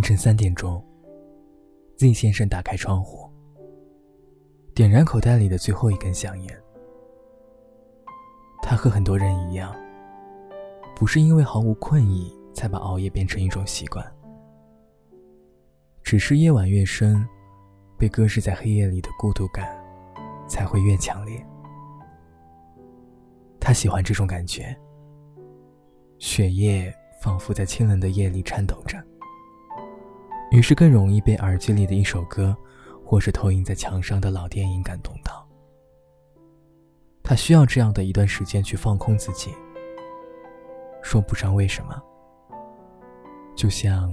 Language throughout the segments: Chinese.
凌晨三点钟，Z 先生打开窗户，点燃口袋里的最后一根香烟。他和很多人一样，不是因为毫无困意才把熬夜变成一种习惯，只是夜晚越深，被搁置在黑夜里的孤独感才会越强烈。他喜欢这种感觉，血液仿佛在清冷的夜里颤抖着。于是更容易被耳机里的一首歌，或是投影在墙上的老电影感动到。他需要这样的一段时间去放空自己，说不上为什么，就像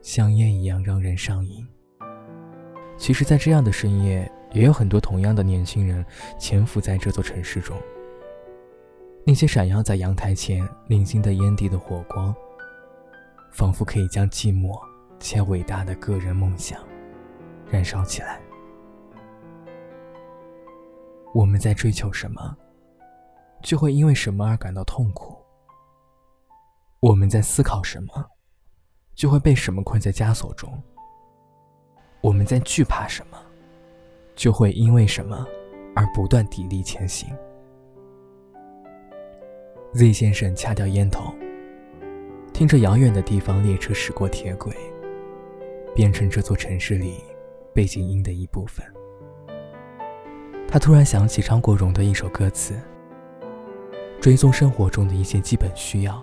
香烟一样让人上瘾。其实，在这样的深夜，也有很多同样的年轻人潜伏在这座城市中。那些闪耀在阳台前零星的烟蒂的火光，仿佛可以将寂寞。且伟大的个人梦想燃烧起来。我们在追求什么，就会因为什么而感到痛苦；我们在思考什么，就会被什么困在枷锁中；我们在惧怕什么，就会因为什么而不断砥砺前行。Z 先生掐掉烟头，听着遥远的地方列车驶过铁轨。变成这座城市里背景音的一部分。他突然想起张国荣的一首歌词：“追踪生活中的一些基本需要，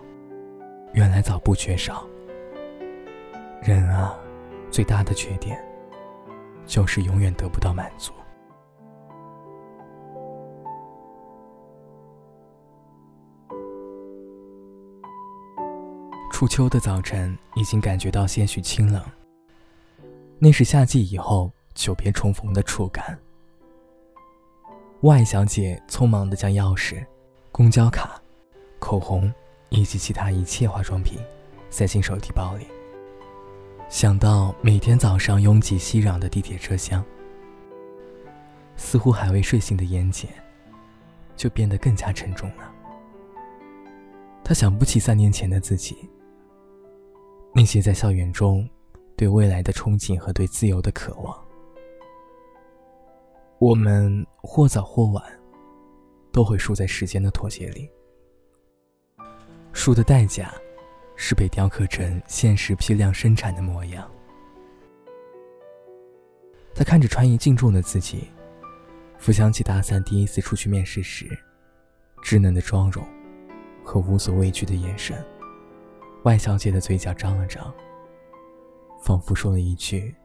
原来早不缺少。人啊，最大的缺点就是永远得不到满足。”初秋的早晨，已经感觉到些许清冷。那是夏季以后久别重逢的触感。外小姐匆忙地将钥匙、公交卡、口红以及其他一切化妆品塞进手提包里。想到每天早上拥挤熙攘的地铁车厢，似乎还未睡醒的眼睑就变得更加沉重了。他想不起三年前的自己，那些在校园中。对未来的憧憬和对自由的渴望，我们或早或晚都会输在时间的妥协里。输的代价是被雕刻成现实批量生产的模样。他看着穿衣镜中的自己，浮想起大三第一次出去面试时，稚嫩的妆容和无所畏惧的眼神。外小姐的嘴角张了张。仿佛说了一句：“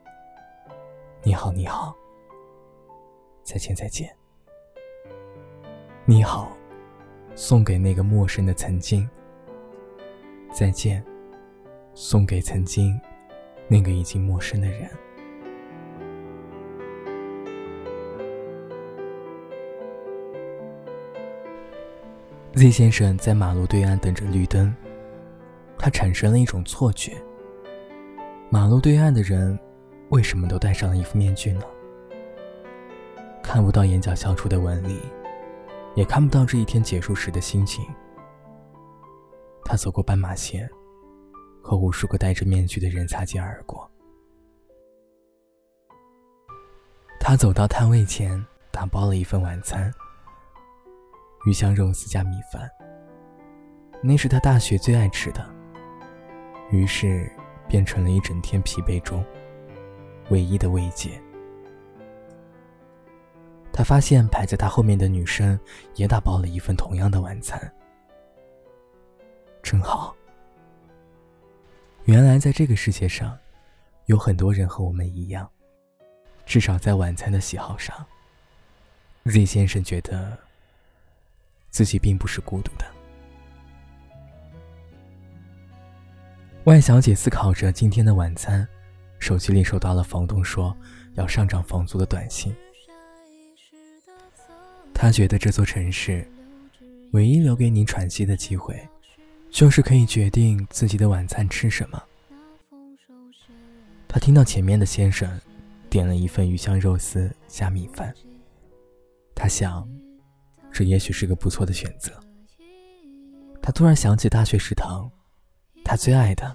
你好，你好，再见，再见。”你好，送给那个陌生的曾经。再见，送给曾经那个已经陌生的人。Z 先生在马路对岸等着绿灯，他产生了一种错觉。马路对岸的人，为什么都戴上了一副面具呢？看不到眼角笑出的纹理，也看不到这一天结束时的心情。他走过斑马线，和无数个戴着面具的人擦肩而过。他走到摊位前，打包了一份晚餐：鱼香肉丝加米饭。那是他大学最爱吃的。于是。变成了一整天疲惫中唯一的慰藉。他发现排在他后面的女生也打包了一份同样的晚餐，真好。原来在这个世界上，有很多人和我们一样，至少在晚餐的喜好上，Z 先生觉得自己并不是孤独的。万小姐思考着今天的晚餐，手机里收到了房东说要上涨房租的短信。她觉得这座城市，唯一留给你喘息的机会，就是可以决定自己的晚餐吃什么。她听到前面的先生点了一份鱼香肉丝加米饭，她想，这也许是个不错的选择。她突然想起大学食堂。他最爱的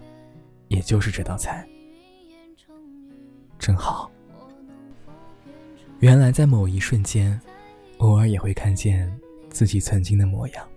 也就是这道菜。真好。原来在某一瞬间偶尔也会看见自己曾经的模样。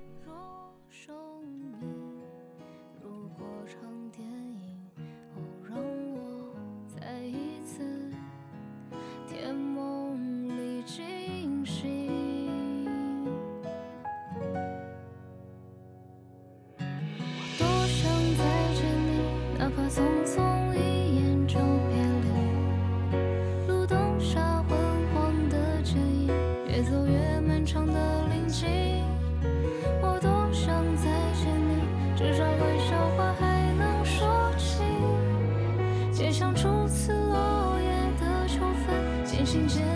渐渐